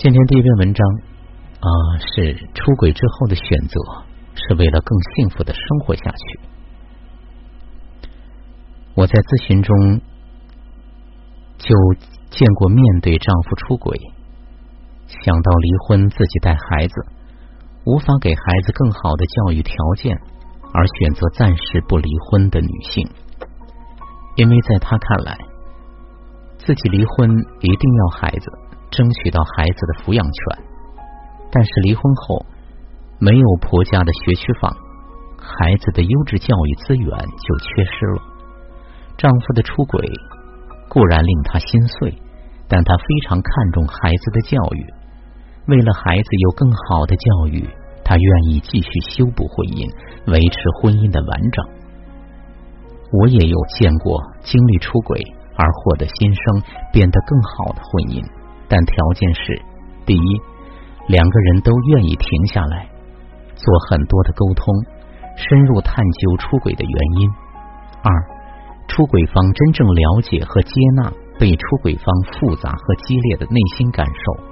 今天第一篇文章啊，是出轨之后的选择，是为了更幸福的生活下去。我在咨询中就见过面对丈夫出轨，想到离婚自己带孩子，无法给孩子更好的教育条件，而选择暂时不离婚的女性，因为在她看来，自己离婚一定要孩子。争取到孩子的抚养权，但是离婚后没有婆家的学区房，孩子的优质教育资源就缺失了。丈夫的出轨固然令她心碎，但她非常看重孩子的教育。为了孩子有更好的教育，她愿意继续修补婚姻，维持婚姻的完整。我也有见过经历出轨而获得新生、变得更好的婚姻。但条件是：第一，两个人都愿意停下来，做很多的沟通，深入探究出轨的原因；二，出轨方真正了解和接纳被出轨方复杂和激烈的内心感受，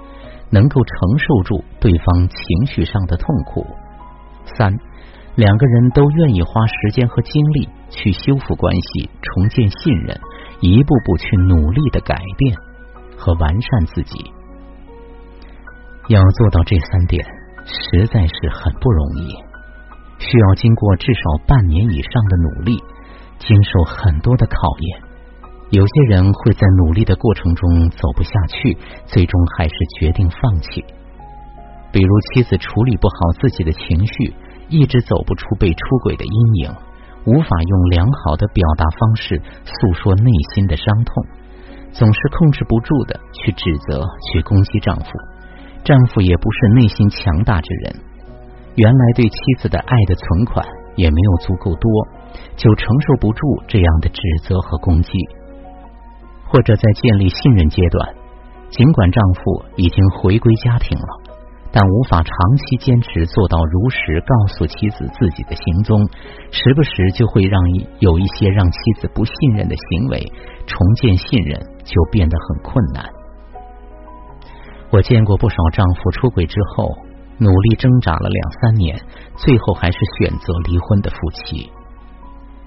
能够承受住对方情绪上的痛苦；三，两个人都愿意花时间和精力去修复关系，重建信任，一步步去努力的改变。和完善自己，要做到这三点，实在是很不容易，需要经过至少半年以上的努力，经受很多的考验。有些人会在努力的过程中走不下去，最终还是决定放弃。比如妻子处理不好自己的情绪，一直走不出被出轨的阴影，无法用良好的表达方式诉说内心的伤痛。总是控制不住的去指责、去攻击丈夫，丈夫也不是内心强大之人，原来对妻子的爱的存款也没有足够多，就承受不住这样的指责和攻击。或者在建立信任阶段，尽管丈夫已经回归家庭了，但无法长期坚持做到如实告诉妻子自己的行踪，时不时就会让有一些让妻子不信任的行为，重建信任。就变得很困难。我见过不少丈夫出轨之后，努力挣扎了两三年，最后还是选择离婚的夫妻。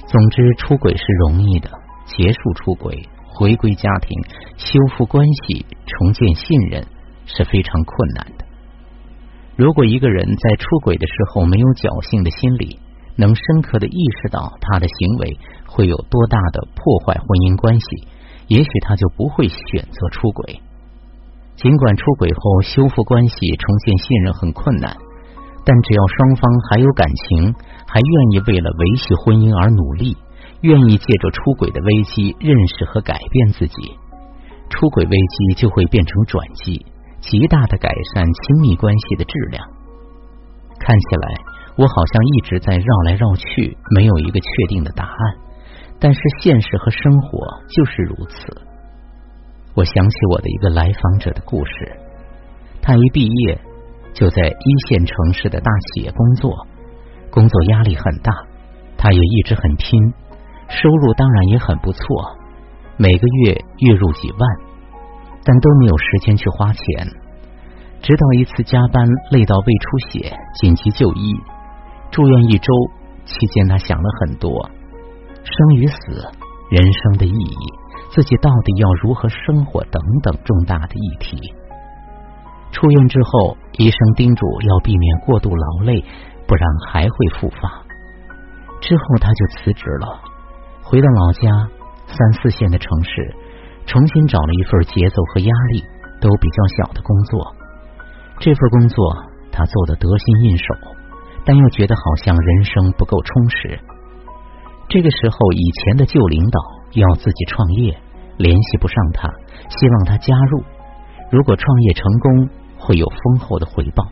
总之，出轨是容易的，结束出轨，回归家庭，修复关系，重建信任是非常困难。如果一个人在出轨的时候没有侥幸的心理，能深刻的意识到他的行为会有多大的破坏婚姻关系。也许他就不会选择出轨。尽管出轨后修复关系、重建信任很困难，但只要双方还有感情，还愿意为了维系婚姻而努力，愿意借着出轨的危机认识和改变自己，出轨危机就会变成转机，极大的改善亲密关系的质量。看起来我好像一直在绕来绕去，没有一个确定的答案。但是现实和生活就是如此。我想起我的一个来访者的故事，他一毕业就在一线城市的大企业工作，工作压力很大，他也一直很拼，收入当然也很不错，每个月月入几万，但都没有时间去花钱。直到一次加班累到胃出血，紧急就医，住院一周期间，他想了很多。生与死，人生的意义，自己到底要如何生活等等重大的议题。出院之后，医生叮嘱要避免过度劳累，不然还会复发。之后他就辞职了，回到老家三四线的城市，重新找了一份节奏和压力都比较小的工作。这份工作他做的得心应手，但又觉得好像人生不够充实。这个时候，以前的旧领导要自己创业，联系不上他，希望他加入。如果创业成功，会有丰厚的回报。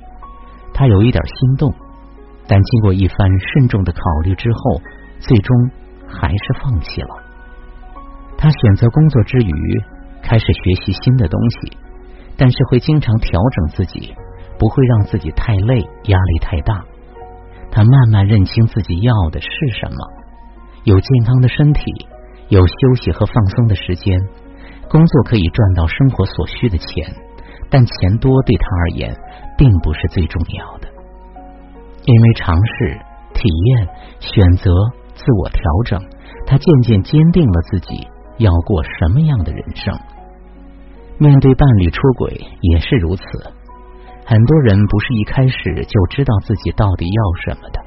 他有一点心动，但经过一番慎重的考虑之后，最终还是放弃了。他选择工作之余，开始学习新的东西，但是会经常调整自己，不会让自己太累，压力太大。他慢慢认清自己要的是什么。有健康的身体，有休息和放松的时间，工作可以赚到生活所需的钱，但钱多对他而言并不是最重要的，因为尝试、体验、选择、自我调整，他渐渐坚定了自己要过什么样的人生。面对伴侣出轨也是如此，很多人不是一开始就知道自己到底要什么的。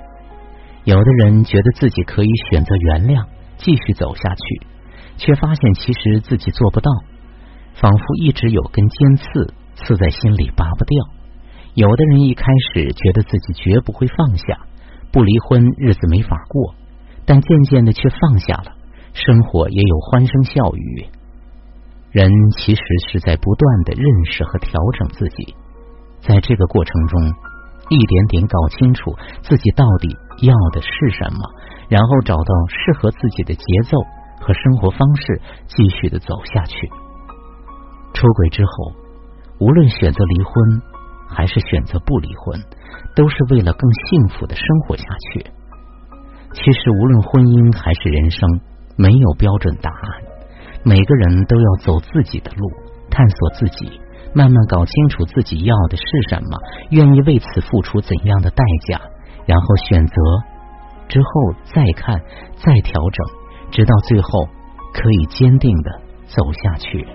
有的人觉得自己可以选择原谅，继续走下去，却发现其实自己做不到，仿佛一直有根尖刺刺在心里拔不掉。有的人一开始觉得自己绝不会放下，不离婚日子没法过，但渐渐的却放下了，生活也有欢声笑语。人其实是在不断的认识和调整自己，在这个过程中，一点点搞清楚自己到底要的是什么，然后找到适合自己的节奏和生活方式，继续的走下去。出轨之后，无论选择离婚还是选择不离婚，都是为了更幸福的生活下去。其实，无论婚姻还是人生，没有标准答案。每个人都要走自己的路，探索自己，慢慢搞清楚自己要的是什么，愿意为此付出怎样的代价，然后选择，之后再看，再调整，直到最后可以坚定的走下去。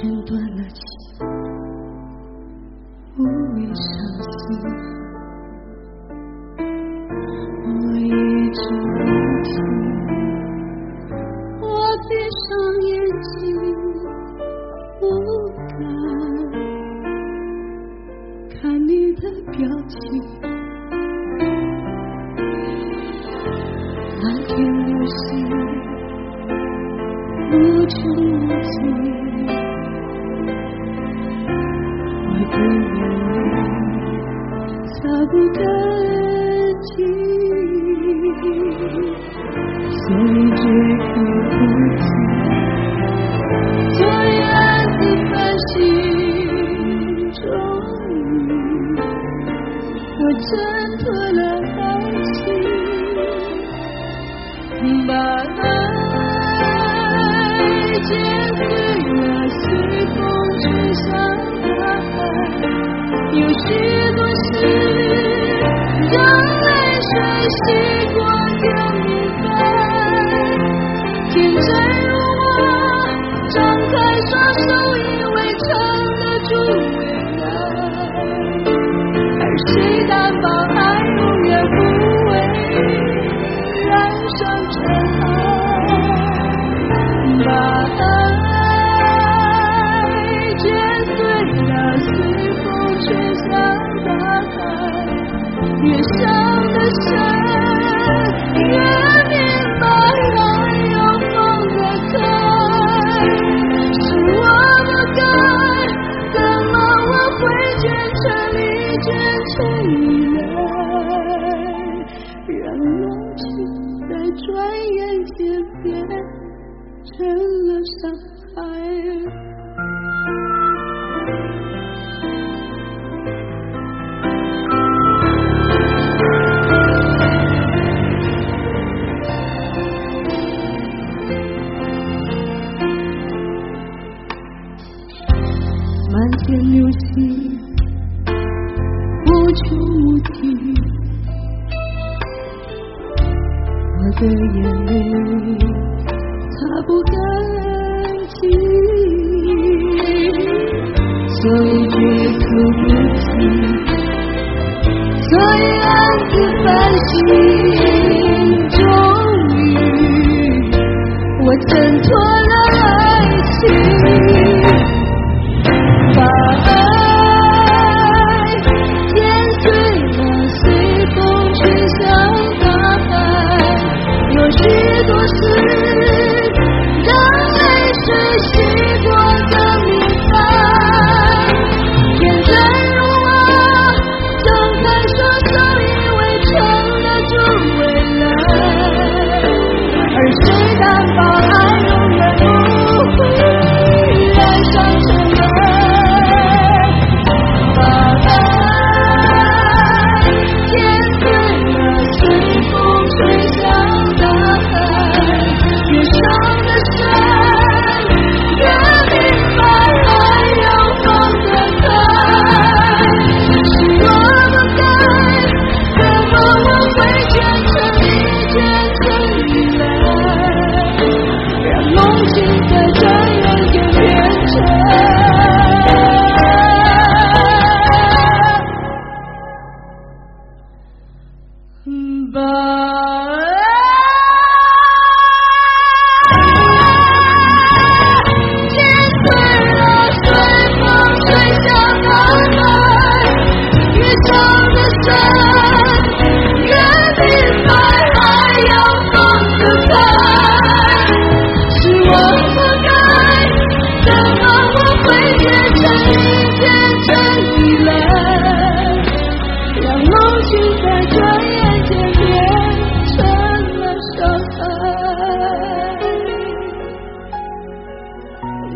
人断了情，无谓伤心。我一直聆听，我闭上眼睛，不敢看你的表情。满天流星无穷无尽，的时光的眼泪擦不干净，所以绝口不提，所以暗自反省，终于我挣脱了爱情。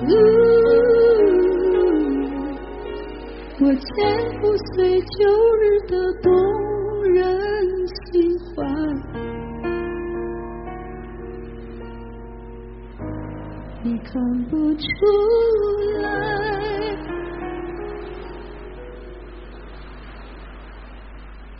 呜呜呜我剪不碎旧日的动人心怀。你看不出来